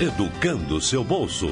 educando seu bolso.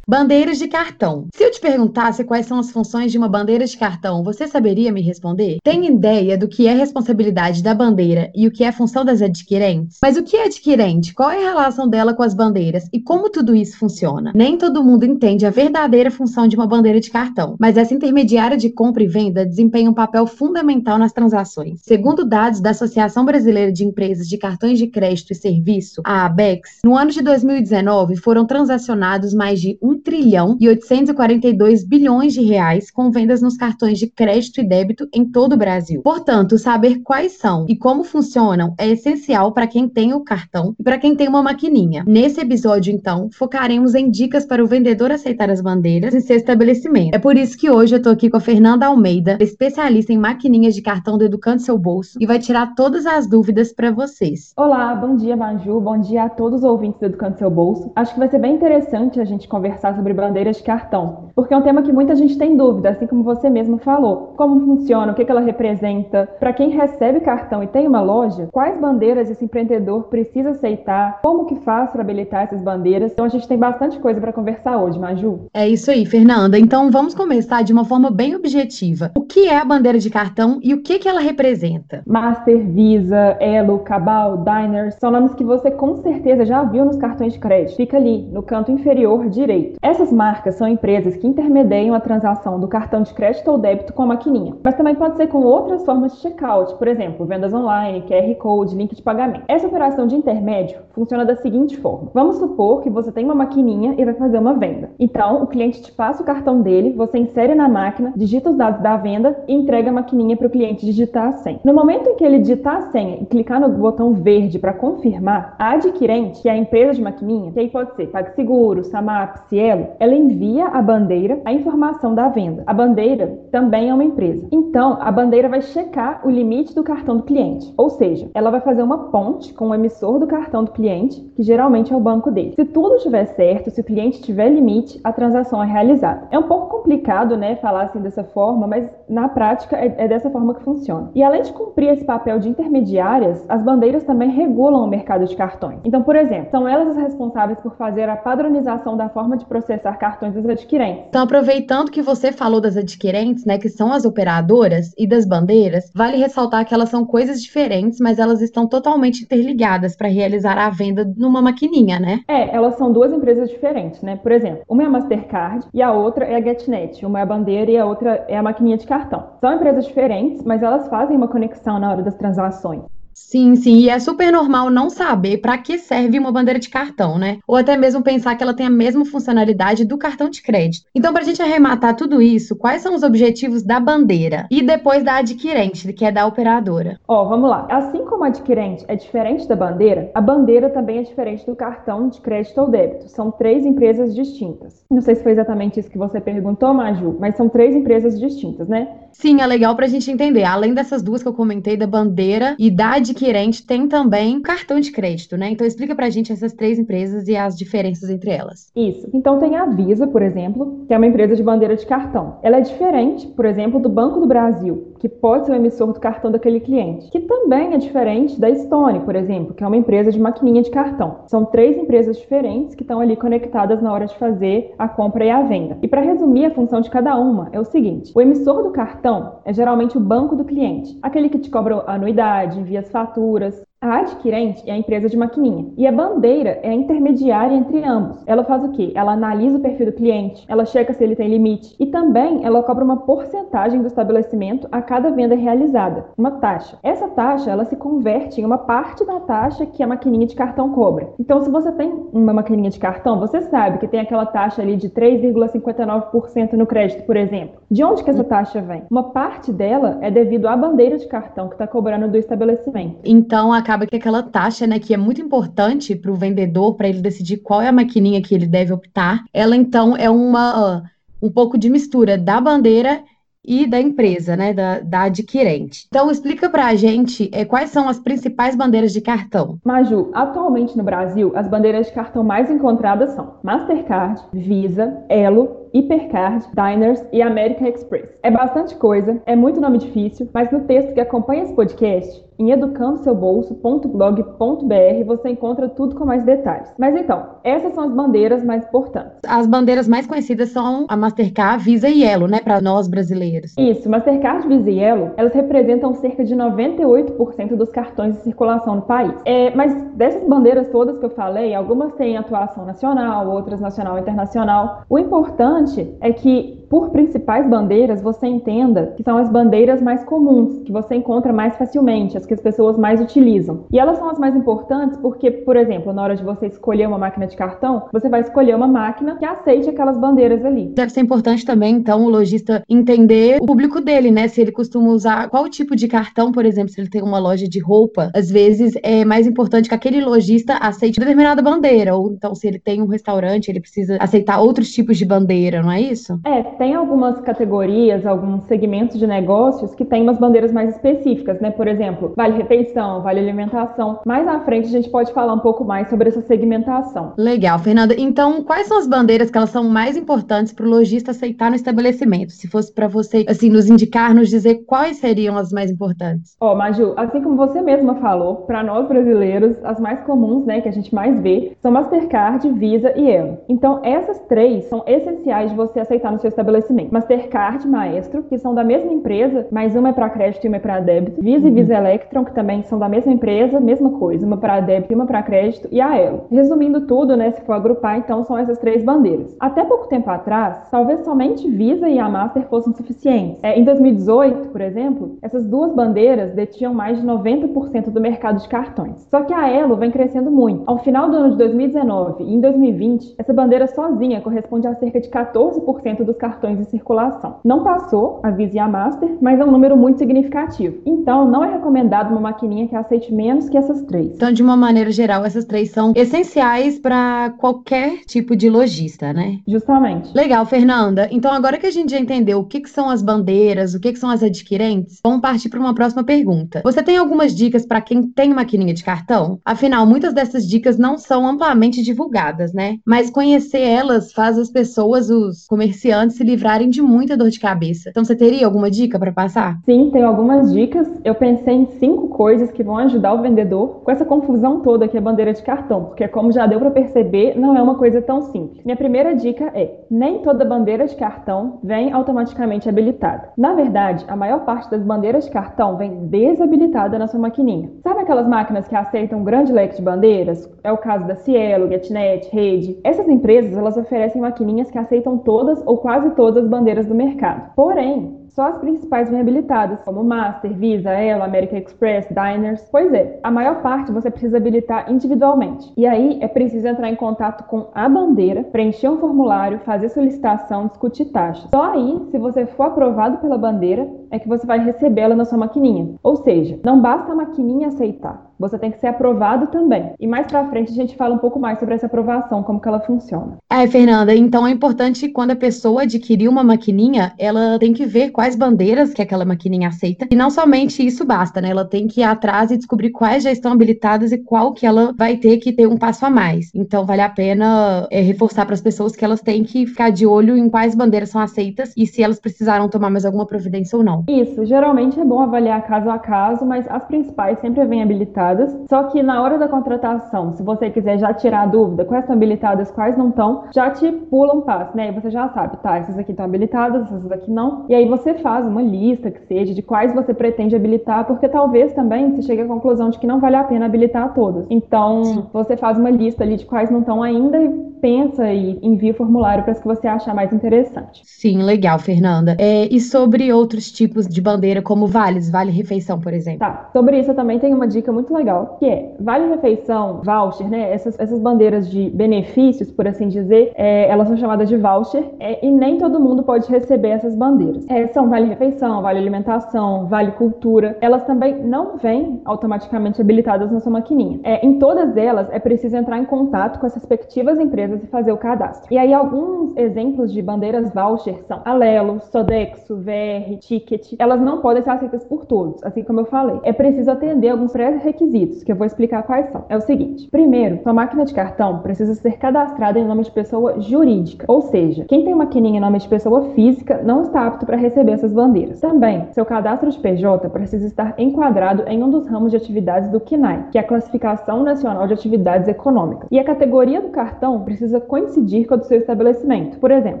Bandeiras de cartão. Se eu te perguntasse quais são as funções de uma bandeira de cartão, você saberia me responder? Tem ideia do que é responsabilidade da bandeira e o que é função das adquirentes? Mas o que é adquirente? Qual é a relação dela com as bandeiras e como tudo isso funciona? Nem todo mundo entende a verdadeira função de uma bandeira de cartão, mas essa intermediária de compra e venda desempenha um papel fundamental nas transações. Segundo dados da Associação Brasileira de Empresas de Cartões de Crédito e Serviço, a ABEX, no ano de 2019 foram transacionados mais de 1 trilhão e 842 bilhões de reais com vendas nos cartões de crédito e débito em todo o Brasil. Portanto, saber quais são e como funcionam é essencial para quem tem o cartão e para quem tem uma maquininha. Nesse episódio, então, focaremos em dicas para o vendedor aceitar as bandeiras em seu estabelecimento. É por isso que hoje eu estou aqui com a Fernanda Almeida, especialista em maquininhas de cartão do Educando Seu Bolso, e vai tirar todas as dúvidas para vocês. Olá, bom dia, Maju. Bom dia a todos os ouvintes do Educando Seu Bolso. Acho que vai ser bem interessante a gente conversar conversar sobre bandeiras de cartão, porque é um tema que muita gente tem dúvida, assim como você mesmo falou. Como funciona, o que ela representa, para quem recebe cartão e tem uma loja, quais bandeiras esse empreendedor precisa aceitar, como que faz para habilitar essas bandeiras. Então a gente tem bastante coisa para conversar hoje, Maju. É isso aí, Fernanda. Então vamos começar de uma forma bem objetiva. O que é a bandeira de cartão e o que, que ela representa? Master, Visa, Elo, Cabal, Diners são nomes que você com certeza já viu nos cartões de crédito. Fica ali, no canto inferior direito. Essas marcas são empresas que intermediam a transação do cartão de crédito ou débito com a maquininha, mas também pode ser com outras formas de checkout, por exemplo, vendas online, QR Code, link de pagamento. Essa operação de intermédio funciona da seguinte forma: vamos supor que você tem uma maquininha e vai fazer uma venda. Então, o cliente te passa o cartão dele, você insere na máquina, digita os dados da venda e entrega a maquininha para o cliente digitar a senha. No momento em que ele digitar a senha e clicar no botão verde para confirmar, a adquirente, que é a empresa de maquininha, que aí pode ser PagSeguro, Samap, Cielo, ela envia a bandeira a informação da venda. A bandeira também é uma empresa. Então, a bandeira vai checar o limite do cartão do cliente. Ou seja, ela vai fazer uma ponte com o emissor do cartão do cliente, que geralmente é o banco dele. Se tudo estiver certo, se o cliente tiver limite, a transação é realizada. É um pouco complicado, né, falar assim dessa forma, mas na prática é, é dessa forma que funciona. E além de cumprir esse papel de intermediárias, as bandeiras também regulam o mercado de cartões. Então, por exemplo, são elas as responsáveis por fazer a padronização da forma de processar cartões dos adquirentes. Então, aproveitando que você falou das adquirentes, né, que são as operadoras e das bandeiras, vale ressaltar que elas são coisas diferentes, mas elas estão totalmente interligadas para realizar a venda numa maquininha, né? É, elas são duas empresas diferentes, né? Por exemplo, uma é a Mastercard e a outra é a GetNet. Uma é a bandeira e a outra é a maquininha de cartão. São empresas diferentes, mas elas fazem uma conexão na hora das transações. Sim, sim, e é super normal não saber para que serve uma bandeira de cartão, né? Ou até mesmo pensar que ela tem a mesma funcionalidade do cartão de crédito. Então, para a gente arrematar tudo isso, quais são os objetivos da bandeira e depois da adquirente, que é da operadora? Ó, oh, vamos lá. Assim como a adquirente é diferente da bandeira, a bandeira também é diferente do cartão de crédito ou débito. São três empresas distintas. Não sei se foi exatamente isso que você perguntou, Maju, mas são três empresas distintas, né? Sim, é legal para a gente entender. Além dessas duas que eu comentei, da bandeira e da adquirente, tem também cartão de crédito, né? Então explica para a gente essas três empresas e as diferenças entre elas. Isso. Então tem a Visa, por exemplo, que é uma empresa de bandeira de cartão. Ela é diferente, por exemplo, do Banco do Brasil, que pode ser o emissor do cartão daquele cliente, que também é diferente da Stone, por exemplo, que é uma empresa de maquininha de cartão. São três empresas diferentes que estão ali conectadas na hora de fazer a compra e a venda. E para resumir a função de cada uma, é o seguinte: o emissor do cartão é geralmente o banco do cliente, aquele que te cobra anuidade, envia as faturas, a adquirente é a empresa de maquininha e a bandeira é a intermediária entre ambos. Ela faz o quê? Ela analisa o perfil do cliente, ela checa se ele tem limite e também ela cobra uma porcentagem do estabelecimento a cada venda realizada, uma taxa. Essa taxa ela se converte em uma parte da taxa que a maquininha de cartão cobra. Então, se você tem uma maquininha de cartão, você sabe que tem aquela taxa ali de 3,59% no crédito, por exemplo. De onde que essa taxa vem? Uma parte dela é devido à bandeira de cartão que está cobrando do estabelecimento. Então, a acaba que aquela taxa, né, que é muito importante para o vendedor, para ele decidir qual é a maquininha que ele deve optar, ela então é uma um pouco de mistura da bandeira e da empresa, né, da, da adquirente. Então, explica para a gente é, quais são as principais bandeiras de cartão. Maju, atualmente no Brasil, as bandeiras de cartão mais encontradas são Mastercard, Visa, Elo, Hipercard, Diners e American Express. É bastante coisa, é muito nome difícil, mas no texto que acompanha esse podcast, em educandoseubolso.blog.br você encontra tudo com mais detalhes. Mas então, essas são as bandeiras mais importantes. As bandeiras mais conhecidas são a Mastercard, Visa e Elo, né, para nós brasileiros. Isso, Mastercard, Visa e Elo, elas representam cerca de 98% dos cartões de circulação no país. É, mas dessas bandeiras todas que eu falei, algumas têm atuação nacional, outras nacional e internacional. O importante é que por principais bandeiras, você entenda que são as bandeiras mais comuns, que você encontra mais facilmente, as que as pessoas mais utilizam. E elas são as mais importantes porque, por exemplo, na hora de você escolher uma máquina de cartão, você vai escolher uma máquina que aceite aquelas bandeiras ali. Deve ser importante também, então, o lojista entender o público dele, né? Se ele costuma usar qual tipo de cartão, por exemplo, se ele tem uma loja de roupa, às vezes é mais importante que aquele lojista aceite determinada bandeira, ou então se ele tem um restaurante, ele precisa aceitar outros tipos de bandeira, não é isso? É, tem algumas categorias, alguns segmentos de negócios que têm umas bandeiras mais específicas, né? Por exemplo, vale refeição, vale alimentação. Mais à frente a gente pode falar um pouco mais sobre essa segmentação. Legal, Fernanda. Então, quais são as bandeiras que elas são mais importantes para o lojista aceitar no estabelecimento? Se fosse para você, assim, nos indicar, nos dizer quais seriam as mais importantes. Ó, oh, Maju, assim como você mesma falou, para nós brasileiros, as mais comuns, né, que a gente mais vê, são Mastercard, Visa e Elo. Então, essas três são essenciais de você aceitar no seu estabelecimento. Mastercard, Maestro, que são da mesma empresa, mas uma é para crédito e uma é para débito. Visa uhum. e Visa Electron, que também são da mesma empresa, mesma coisa, uma para débito e uma para crédito, e a Elo. Resumindo tudo, né, se for agrupar, então são essas três bandeiras. Até pouco tempo atrás, talvez somente Visa e a Master fossem suficientes. É, em 2018, por exemplo, essas duas bandeiras detinham mais de 90% do mercado de cartões. Só que a Elo vem crescendo muito. Ao final do ano de 2019 e em 2020, essa bandeira sozinha corresponde a cerca de 14% dos cartões em circulação. Não passou a Visa e a Master, mas é um número muito significativo. Então, não é recomendado uma maquininha que aceite menos que essas três. Então, de uma maneira geral, essas três são essenciais para qualquer tipo de lojista, né? Justamente. Legal, Fernanda. Então, agora que a gente já entendeu o que, que são as bandeiras, o que, que são as adquirentes, vamos partir para uma próxima pergunta. Você tem algumas dicas para quem tem maquininha de cartão? Afinal, muitas dessas dicas não são amplamente divulgadas, né? Mas conhecer elas faz as pessoas, os comerciantes, se livrarem de muita dor de cabeça. Então, você teria alguma dica para passar? Sim, tenho algumas dicas. Eu pensei em cinco coisas que vão ajudar o vendedor com essa confusão toda que é bandeira de cartão, porque como já deu para perceber, não é uma coisa tão simples. Minha primeira dica é: nem toda bandeira de cartão vem automaticamente habilitada. Na verdade, a maior parte das bandeiras de cartão vem desabilitada na sua maquininha. Sabe aquelas máquinas que aceitam um grande leque de bandeiras? É o caso da Cielo, GetNet, Rede. Essas empresas, elas oferecem maquininhas que aceitam todas ou quase todas as bandeiras do mercado. Porém, só as principais vêm habilitadas, como Master, Visa, Elo, American Express, Diners. Pois é, a maior parte você precisa habilitar individualmente. E aí é preciso entrar em contato com a bandeira, preencher um formulário, fazer solicitação, discutir taxas. Só aí, se você for aprovado pela bandeira, é que você vai recebê-la na sua maquininha. Ou seja, não basta a maquininha aceitar você tem que ser aprovado também. E mais para frente a gente fala um pouco mais sobre essa aprovação, como que ela funciona. É, Fernanda, então é importante quando a pessoa adquirir uma maquininha, ela tem que ver quais bandeiras que aquela maquininha aceita. E não somente isso basta, né? Ela tem que ir atrás e descobrir quais já estão habilitadas e qual que ela vai ter que ter um passo a mais. Então vale a pena é, reforçar para as pessoas que elas têm que ficar de olho em quais bandeiras são aceitas e se elas precisaram tomar mais alguma providência ou não. Isso, geralmente é bom avaliar caso a caso, mas as principais sempre vêm habilitadas habilitadas. Só que na hora da contratação, se você quiser já tirar a dúvida quais estão habilitadas, quais não estão, já te pula um passo, né? E você já sabe, tá, essas aqui estão habilitadas, essas aqui não. E aí você faz uma lista que seja de quais você pretende habilitar, porque talvez também você chegue à conclusão de que não vale a pena habilitar todas. Então, Sim. você faz uma lista ali de quais não estão ainda e pensa e envia o formulário para as que você achar mais interessante. Sim, legal, Fernanda. É, e sobre outros tipos de bandeira, como vales, vale refeição, por exemplo? Tá, sobre isso eu também tenho uma dica muito legal, que é vale refeição, voucher, né? Essas, essas bandeiras de benefícios, por assim dizer, é, elas são chamadas de voucher é, e nem todo mundo pode receber essas bandeiras. É, são vale refeição, vale alimentação, vale cultura. Elas também não vêm automaticamente habilitadas na sua maquininha. É, em todas elas é preciso entrar em contato com as respectivas empresas e fazer o cadastro. E aí alguns exemplos de bandeiras voucher são Alelo, Sodexo, VR, Ticket. Elas não podem ser aceitas por todos, assim como eu falei. É preciso atender alguns pré-requisitos, que eu vou explicar quais são. É o seguinte: primeiro, sua máquina de cartão precisa ser cadastrada em nome de pessoa jurídica, ou seja, quem tem maquininha em nome de pessoa física não está apto para receber essas bandeiras. Também, seu cadastro de PJ precisa estar enquadrado em um dos ramos de atividades do CNAE, que é a Classificação Nacional de Atividades Econômicas. E a categoria do cartão precisa coincidir com a do seu estabelecimento. Por exemplo,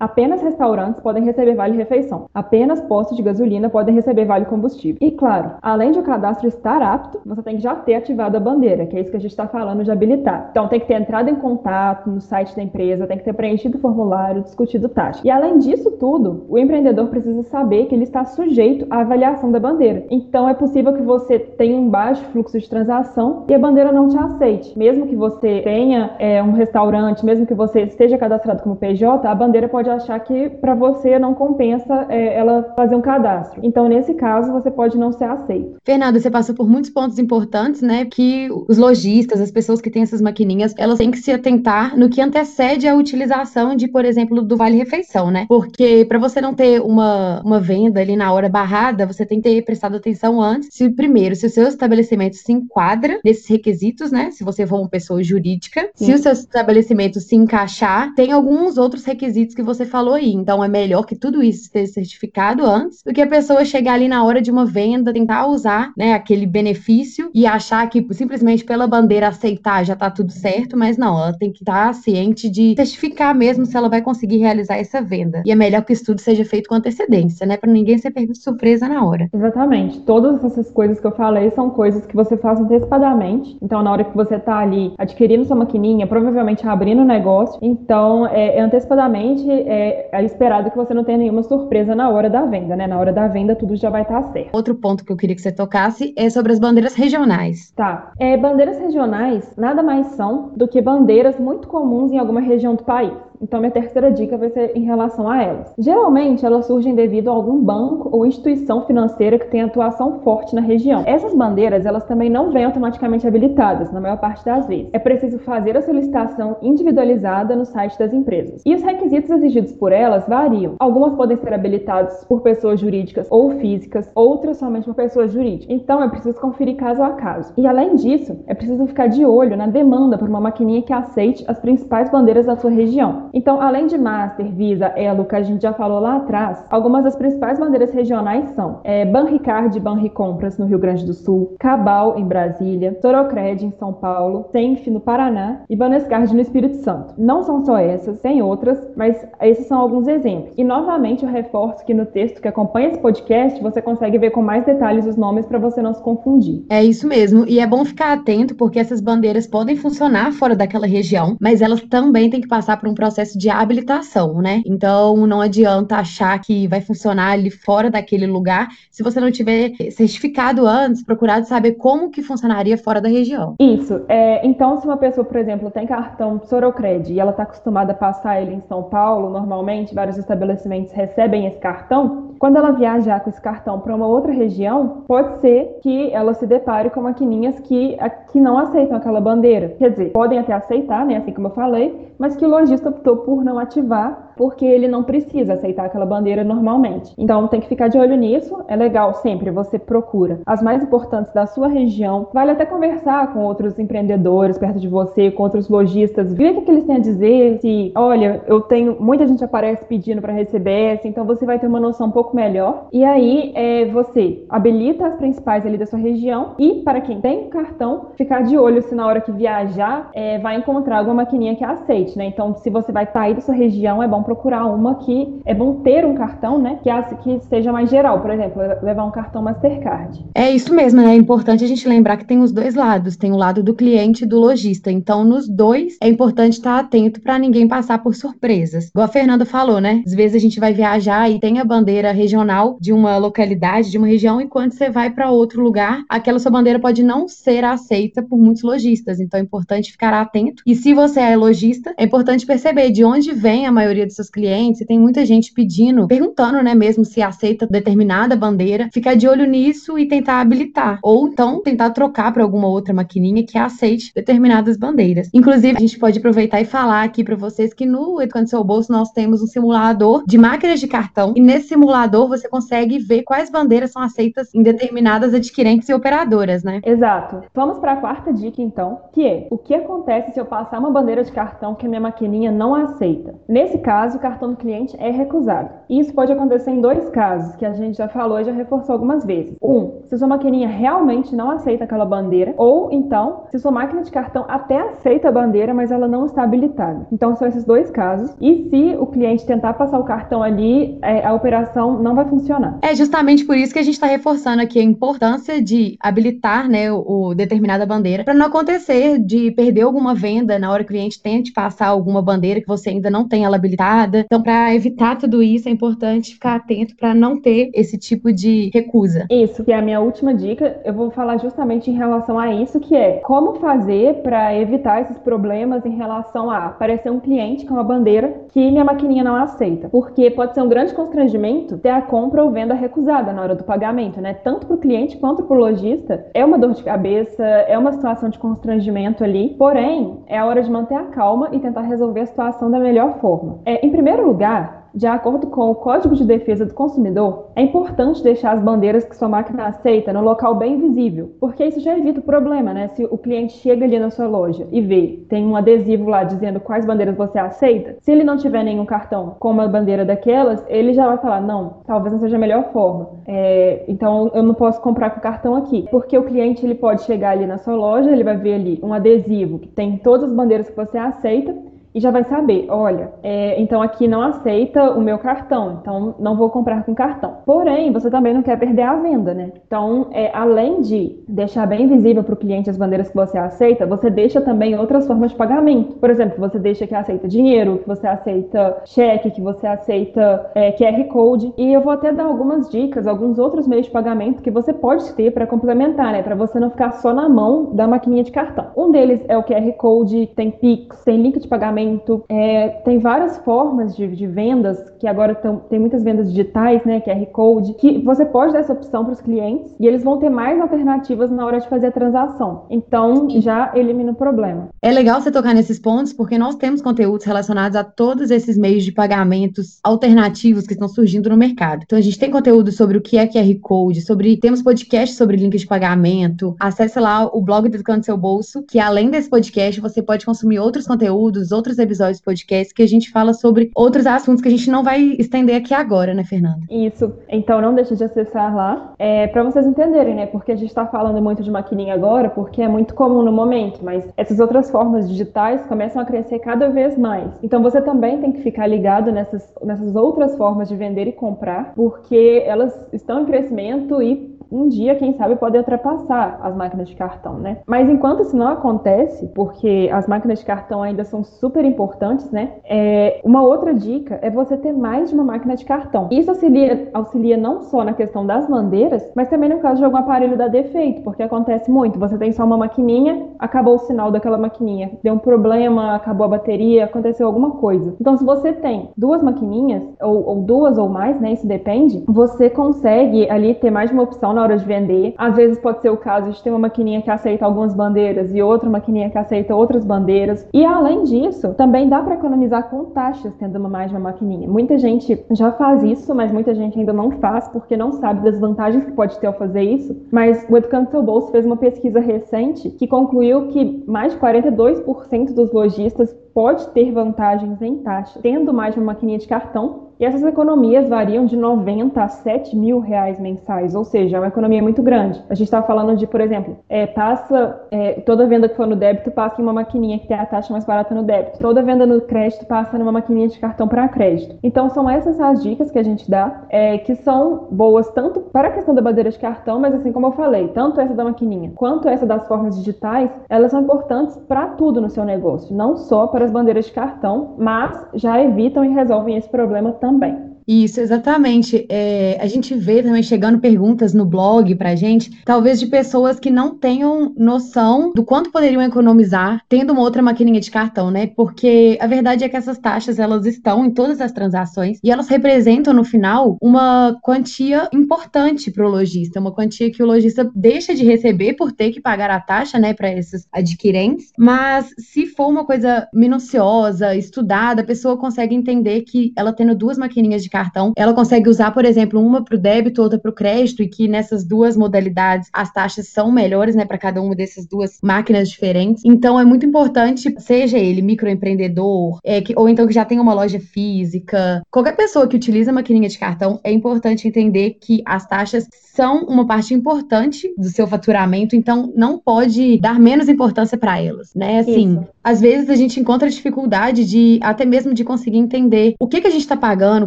apenas restaurantes podem receber vale-refeição, apenas postos de gasolina podem receber vale-combustível. E claro, além de o cadastro estar apto, você tem que já ter ativado a bandeira, que é isso que a gente está falando de habilitar. Então tem que ter entrado em contato no site da empresa, tem que ter preenchido o formulário, discutido taxa. E além disso tudo, o empreendedor precisa saber que ele está sujeito à avaliação da bandeira. Então é possível que você tenha um baixo fluxo de transação e a bandeira não te aceite. Mesmo que você tenha é, um restaurante, mesmo que você esteja cadastrado como PJ, a bandeira pode achar que para você não compensa é, ela fazer um cadastro. Então, nesse caso, você pode não ser aceito. Fernanda, você passou por muitos pontos importantes, né? Que os lojistas, as pessoas que têm essas maquininhas, elas têm que se atentar no que antecede a utilização de, por exemplo, do Vale Refeição, né? Porque para você não ter uma, uma venda ali na hora barrada, você tem que ter prestado atenção antes. Se primeiro, se o seu estabelecimento se enquadra nesses requisitos, né? Se você for uma pessoa jurídica, Sim. se o seu estabelecimento se encaixar, tem alguns outros requisitos que você falou aí. Então é melhor que tudo isso esteja certificado antes do que a pessoa chegar ali na hora de uma venda, tentar usar, né, aquele benefício e achar que simplesmente pela bandeira aceitar já tá tudo certo, mas não, ela tem que estar tá ciente de certificar mesmo se ela vai conseguir realizar essa venda. E é melhor que o estudo seja feito com antecedência, né, para ninguém ser pego de surpresa na hora. Exatamente. Todas essas coisas que eu falei são coisas que você faz antecipadamente. Então, na hora que você tá ali adquirindo sua maquininha, provavelmente abrindo o negócio, então é, é antecipadamente é, é, esperado que você não tenha nenhuma surpresa na hora da venda, né? Na hora da venda tudo já vai estar tá certo. Outro ponto que eu queria que você tocasse é sobre as bandeiras regionais. Tá. É, bandeiras regionais nada mais são do que bandeiras muito comuns em alguma região do país. Então, minha terceira dica vai ser em relação a elas. Geralmente, elas surgem devido a algum banco ou instituição financeira que tem atuação forte na região. Essas bandeiras, elas também não vêm automaticamente habilitadas, na maior parte das vezes. É preciso fazer a solicitação individualizada no site das empresas. E os requisitos exigidos por elas variam. Algumas podem ser habilitadas por pessoas jurídicas ou físicas, outras somente por pessoas jurídicas. Então, é preciso conferir caso a caso. E além disso, é preciso ficar de olho na demanda por uma maquininha que aceite as principais bandeiras da sua região. Então, além de Master, Visa, Elo, que a gente já falou lá atrás, algumas das principais bandeiras regionais são é, Banricard e Banricompras no Rio Grande do Sul, Cabal em Brasília, Sorocred em São Paulo, Senf no Paraná e Banescard no Espírito Santo. Não são só essas, tem outras, mas esses são alguns exemplos. E novamente eu reforço que no texto que acompanha esse podcast você consegue ver com mais detalhes os nomes para você não se confundir. É isso mesmo, e é bom ficar atento porque essas bandeiras podem funcionar fora daquela região, mas elas também têm que passar por um processo processo de habilitação, né? Então não adianta achar que vai funcionar ali fora daquele lugar se você não tiver certificado antes, procurado saber como que funcionaria fora da região. Isso. É, então, se uma pessoa, por exemplo, tem cartão Sorocred e ela está acostumada a passar ele em São Paulo, normalmente vários estabelecimentos recebem esse cartão. Quando ela viajar com esse cartão para uma outra região, pode ser que ela se depare com maquininhas que, que não aceitam aquela bandeira. Quer dizer, podem até aceitar, né? Assim como eu falei, mas que o lojista optou por não ativar porque ele não precisa aceitar aquela bandeira normalmente. Então tem que ficar de olho nisso. É legal sempre você procura as mais importantes da sua região. Vale até conversar com outros empreendedores perto de você, com outros lojistas, ver o que, eles têm a dizer. Se, olha, eu tenho muita gente aparece pedindo para receber essa, então você vai ter uma noção um pouco melhor. E aí é, você habilita as principais ali da sua região e para quem tem cartão, ficar de olho se na hora que viajar é, vai encontrar alguma maquininha que aceite, né? Então se você vai sair da sua região, é bom procurar uma que é bom ter um cartão, né? Que, que seja mais geral, por exemplo, levar um cartão Mastercard. É isso mesmo, né? É importante a gente lembrar que tem os dois lados, tem o lado do cliente e do lojista. Então, nos dois, é importante estar atento para ninguém passar por surpresas. Igual a Fernanda falou, né? Às vezes a gente vai viajar e tem a bandeira regional de uma localidade, de uma região, e quando você vai para outro lugar, aquela sua bandeira pode não ser aceita por muitos lojistas. Então, é importante ficar atento. E se você é lojista, é importante perceber de onde vem a maioria dos dos seus clientes e tem muita gente pedindo, perguntando, né, mesmo se aceita determinada bandeira, ficar de olho nisso e tentar habilitar. Ou então tentar trocar para alguma outra maquininha que aceite determinadas bandeiras. Inclusive, a gente pode aproveitar e falar aqui para vocês que no Educando Seu Bolso nós temos um simulador de máquinas de cartão e nesse simulador você consegue ver quais bandeiras são aceitas em determinadas adquirentes e operadoras, né? Exato. Vamos para a quarta dica então, que é o que acontece se eu passar uma bandeira de cartão que a minha maquininha não aceita. Nesse caso, o cartão do cliente é recusado. Isso pode acontecer em dois casos, que a gente já falou e já reforçou algumas vezes. Um, se sua maquininha realmente não aceita aquela bandeira, ou então, se sua máquina de cartão até aceita a bandeira, mas ela não está habilitada. Então, são esses dois casos. E se o cliente tentar passar o cartão ali, é, a operação não vai funcionar. É justamente por isso que a gente está reforçando aqui a importância de habilitar né, o, o determinada bandeira, para não acontecer de perder alguma venda na hora que o cliente tente passar alguma bandeira que você ainda não tem ela habilitada. Então, para evitar tudo isso, é importante ficar atento para não ter esse tipo de recusa. Isso, que é a minha última dica. Eu vou falar justamente em relação a isso, que é como fazer para evitar esses problemas em relação a aparecer um cliente com uma bandeira que minha maquininha não aceita. Porque pode ser um grande constrangimento ter a compra ou venda recusada na hora do pagamento, né? Tanto para o cliente quanto para o lojista. É uma dor de cabeça, é uma situação de constrangimento ali. Porém, é a hora de manter a calma e tentar resolver a situação da melhor forma. É, em primeiro lugar, de acordo com o Código de Defesa do Consumidor, é importante deixar as bandeiras que sua máquina aceita no local bem visível, porque isso já evita o problema, né? Se o cliente chega ali na sua loja e vê, tem um adesivo lá dizendo quais bandeiras você aceita, se ele não tiver nenhum cartão com uma bandeira daquelas, ele já vai falar: não, talvez não seja a melhor forma. É, então eu não posso comprar com cartão aqui, porque o cliente ele pode chegar ali na sua loja, ele vai ver ali um adesivo que tem todas as bandeiras que você aceita e já vai saber, olha, é, então aqui não aceita o meu cartão, então não vou comprar com cartão. Porém, você também não quer perder a venda, né? Então, é, além de deixar bem visível para o cliente as bandeiras que você aceita, você deixa também outras formas de pagamento. Por exemplo, você deixa que aceita dinheiro, que você aceita cheque, que você aceita é, QR Code. E eu vou até dar algumas dicas, alguns outros meios de pagamento que você pode ter para complementar, né? Para você não ficar só na mão da maquininha de cartão. Um deles é o QR Code, tem Pix, tem link de pagamento pagamento, é, tem várias formas de, de vendas, que agora tão, tem muitas vendas digitais, né, QR Code, que você pode dar essa opção para os clientes e eles vão ter mais alternativas na hora de fazer a transação. Então, já elimina o problema. É legal você tocar nesses pontos, porque nós temos conteúdos relacionados a todos esses meios de pagamentos alternativos que estão surgindo no mercado. Então, a gente tem conteúdo sobre o que é QR Code, sobre temos podcast sobre links de pagamento. Acesse lá o blog do Educando Seu Bolso, que além desse podcast, você pode consumir outros conteúdos, outros outros episódios do podcast que a gente fala sobre outros assuntos que a gente não vai estender aqui agora, né, Fernanda? Isso. Então não deixe de acessar lá, é, para vocês entenderem, né? Porque a gente está falando muito de maquininha agora, porque é muito comum no momento, mas essas outras formas digitais começam a crescer cada vez mais. Então você também tem que ficar ligado nessas, nessas outras formas de vender e comprar, porque elas estão em crescimento e um dia, quem sabe, pode ultrapassar as máquinas de cartão, né? Mas enquanto isso não acontece, porque as máquinas de cartão ainda são super importantes, né? É, uma outra dica é você ter mais de uma máquina de cartão. Isso auxilia, auxilia não só na questão das bandeiras, mas também no caso de algum aparelho dar defeito, porque acontece muito. Você tem só uma maquininha, acabou o sinal daquela maquininha, deu um problema, acabou a bateria, aconteceu alguma coisa. Então, se você tem duas maquininhas, ou, ou duas ou mais, né? Isso depende, você consegue ali ter mais de uma opção na hora de vender. Às vezes pode ser o caso de ter uma maquininha que aceita algumas bandeiras e outra maquininha que aceita outras bandeiras. E além disso, também dá para economizar com taxas tendo mais de uma maquininha. Muita gente já faz isso, mas muita gente ainda não faz porque não sabe das vantagens que pode ter ao fazer isso. Mas o Educando Seu Bolso fez uma pesquisa recente que concluiu que mais de 42% dos lojistas pode ter vantagens em taxa tendo mais uma maquininha de cartão e essas economias variam de 90 a 7 mil reais mensais, ou seja, é uma economia muito grande. A gente estava falando de, por exemplo, é, passa é, toda venda que for no débito passa em uma maquininha que tem a taxa mais barata no débito. Toda venda no crédito passa numa maquininha de cartão para crédito. Então são essas as dicas que a gente dá, é, que são boas tanto para a questão da bandeira de cartão, mas assim como eu falei, tanto essa da maquininha quanto essa das formas digitais, elas são importantes para tudo no seu negócio, não só para as bandeiras de cartão, mas já evitam e resolvem esse problema também. Isso, exatamente. É, a gente vê também chegando perguntas no blog pra gente, talvez de pessoas que não tenham noção do quanto poderiam economizar tendo uma outra maquininha de cartão, né? Porque a verdade é que essas taxas elas estão em todas as transações e elas representam no final uma quantia importante para o lojista, uma quantia que o lojista deixa de receber por ter que pagar a taxa, né, para esses adquirentes. Mas se for uma coisa minuciosa, estudada, a pessoa consegue entender que ela tendo duas maquininhas de cartão, ela consegue usar, por exemplo, uma para o débito, outra para o crédito e que nessas duas modalidades as taxas são melhores, né, para cada uma dessas duas máquinas diferentes. Então é muito importante, seja ele microempreendedor, é, que, ou então que já tem uma loja física, qualquer pessoa que utiliza a maquininha de cartão, é importante entender que as taxas são uma parte importante do seu faturamento, então não pode dar menos importância para elas, né? Assim, Isso. às vezes a gente encontra dificuldade de até mesmo de conseguir entender o que, que a gente está pagando,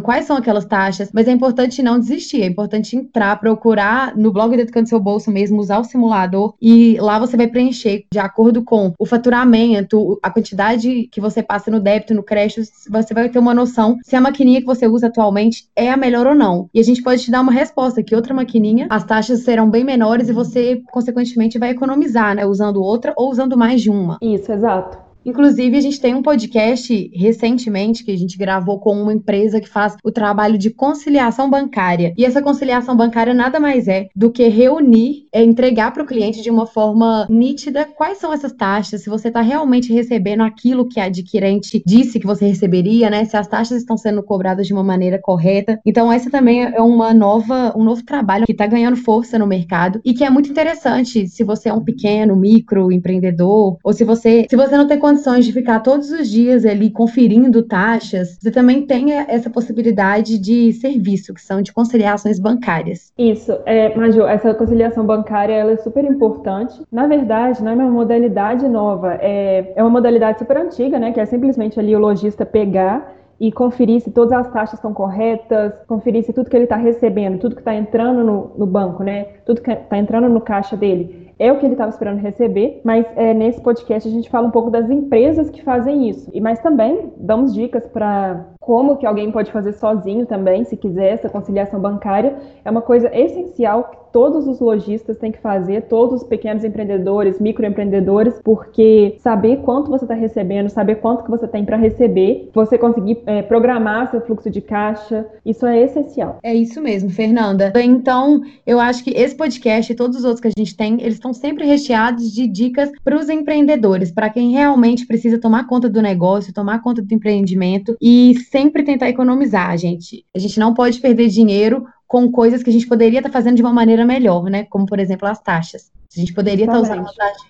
quais são aquelas taxas, mas é importante não desistir, é importante entrar, procurar no blog do Educando Seu Bolso mesmo, usar o simulador e lá você vai preencher de acordo com o faturamento, a quantidade que você passa no débito, no crédito, você vai ter uma noção se a maquininha que você usa atualmente é a melhor ou não. E a gente pode te dar uma resposta que outra maquininha, as taxas serão bem menores e você, consequentemente, vai economizar, né? Usando outra ou usando mais de uma. Isso, exato. Inclusive, a gente tem um podcast recentemente que a gente gravou com uma empresa que faz o trabalho de conciliação bancária. E essa conciliação bancária nada mais é do que reunir, é entregar para o cliente de uma forma nítida quais são essas taxas, se você está realmente recebendo aquilo que a adquirente disse que você receberia, né? Se as taxas estão sendo cobradas de uma maneira correta. Então, essa também é uma nova, um novo trabalho que está ganhando força no mercado e que é muito interessante se você é um pequeno, micro empreendedor, ou se você, se você não tem condições condições de ficar todos os dias ali conferindo taxas, você também tem essa possibilidade de serviço, que são de conciliações bancárias. Isso, é, Maju, essa conciliação bancária ela é super importante. Na verdade, não é uma modalidade nova, é, é uma modalidade super antiga, né? Que é simplesmente ali o lojista pegar e conferir se todas as taxas estão corretas, conferir se tudo que ele está recebendo, tudo que está entrando no, no, banco, né? Tudo que está entrando no caixa dele é o que ele estava esperando receber, mas é, nesse podcast a gente fala um pouco das empresas que fazem isso. E mas também damos dicas para como que alguém pode fazer sozinho também, se quiser essa conciliação bancária. É uma coisa essencial todos os lojistas têm que fazer, todos os pequenos empreendedores, microempreendedores, porque saber quanto você está recebendo, saber quanto que você tem para receber, você conseguir é, programar seu fluxo de caixa, isso é essencial. É isso mesmo, Fernanda. Então, eu acho que esse podcast e todos os outros que a gente tem, eles estão sempre recheados de dicas para os empreendedores, para quem realmente precisa tomar conta do negócio, tomar conta do empreendimento e sempre tentar economizar, gente. A gente não pode perder dinheiro com coisas que a gente poderia estar tá fazendo de uma maneira melhor, né? Como, por exemplo, as taxas. A gente poderia estar tá usando uma taxa,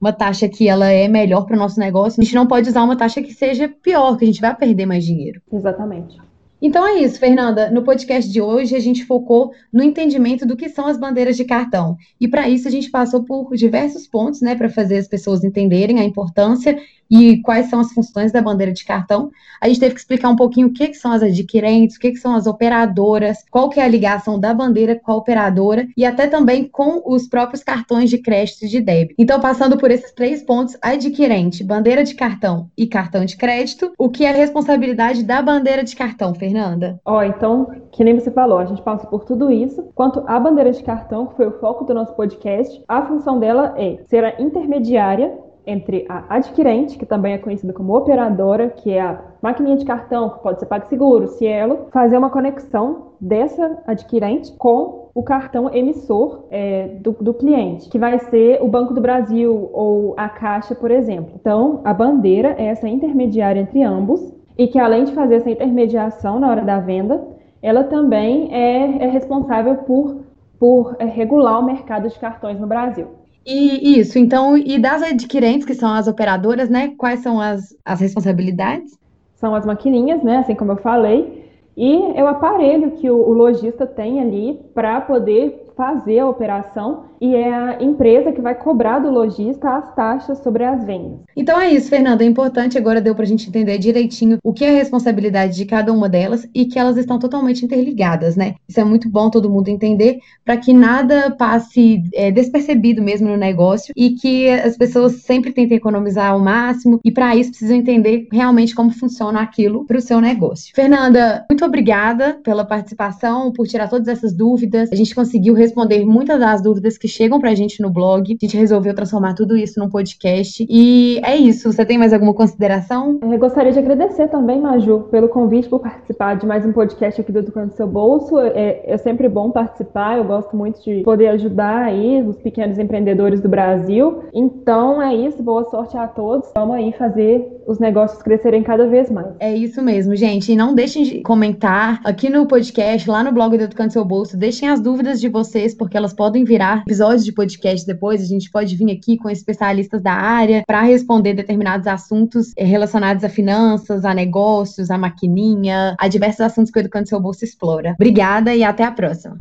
uma taxa que ela é melhor para o nosso negócio, a gente não pode usar uma taxa que seja pior, que a gente vai perder mais dinheiro. Exatamente. Então é isso, Fernanda. No podcast de hoje, a gente focou no entendimento do que são as bandeiras de cartão. E para isso, a gente passou por diversos pontos, né, para fazer as pessoas entenderem a importância e quais são as funções da bandeira de cartão. A gente teve que explicar um pouquinho o que, que são as adquirentes, o que, que são as operadoras, qual que é a ligação da bandeira com a operadora e até também com os próprios cartões de crédito e de débito. Então, passando por esses três pontos, adquirente, bandeira de cartão e cartão de crédito, o que é a responsabilidade da bandeira de cartão, Fernanda? Ó, oh, então, que nem você falou, a gente passa por tudo isso. Quanto à bandeira de cartão, que foi o foco do nosso podcast, a função dela é ser a intermediária entre a adquirente, que também é conhecida como operadora, que é a maquininha de cartão, que pode ser PagSeguro, Cielo, fazer uma conexão dessa adquirente com o cartão emissor é, do, do, cliente, que vai ser o Banco do Brasil ou a Caixa, por exemplo. Então, a bandeira é essa intermediária entre ambos e que, além de fazer essa intermediação na hora da venda, ela também é, é responsável por, por é, regular o mercado de cartões no Brasil. E isso, então, e das adquirentes, que são as operadoras, né? Quais são as, as responsabilidades? São as maquininhas, né? Assim como eu falei. E é o aparelho que o, o lojista tem ali para poder fazer a operação e é a empresa que vai cobrar do lojista as taxas sobre as vendas. Então é isso, Fernanda. É importante agora deu para a gente entender direitinho o que é a responsabilidade de cada uma delas e que elas estão totalmente interligadas, né? Isso é muito bom todo mundo entender para que nada passe é, despercebido mesmo no negócio e que as pessoas sempre tentem economizar ao máximo e para isso precisam entender realmente como funciona aquilo para o seu negócio. Fernanda, muito obrigada pela participação, por tirar todas essas dúvidas. A gente conseguiu responder muitas das dúvidas que chegam para a gente no blog. A gente resolveu transformar tudo isso num podcast. E é isso. Você tem mais alguma consideração? Eu gostaria de agradecer também, Maju, pelo convite por participar de mais um podcast aqui do Educando Seu Bolso. É, é sempre bom participar. Eu gosto muito de poder ajudar aí os pequenos empreendedores do Brasil. Então é isso. Boa sorte a todos. Vamos aí fazer os negócios crescerem cada vez mais. É isso mesmo, gente. E não deixem de comentar aqui no podcast, lá no blog do Educando Seu Bolso. Deixem as dúvidas de vocês, porque elas podem virar episódios de podcast depois. A gente pode vir aqui com especialistas da área para responder determinados assuntos eh, relacionados a finanças, a negócios, a maquininha, a diversos assuntos que o Educando Seu Bolso explora. Obrigada e até a próxima.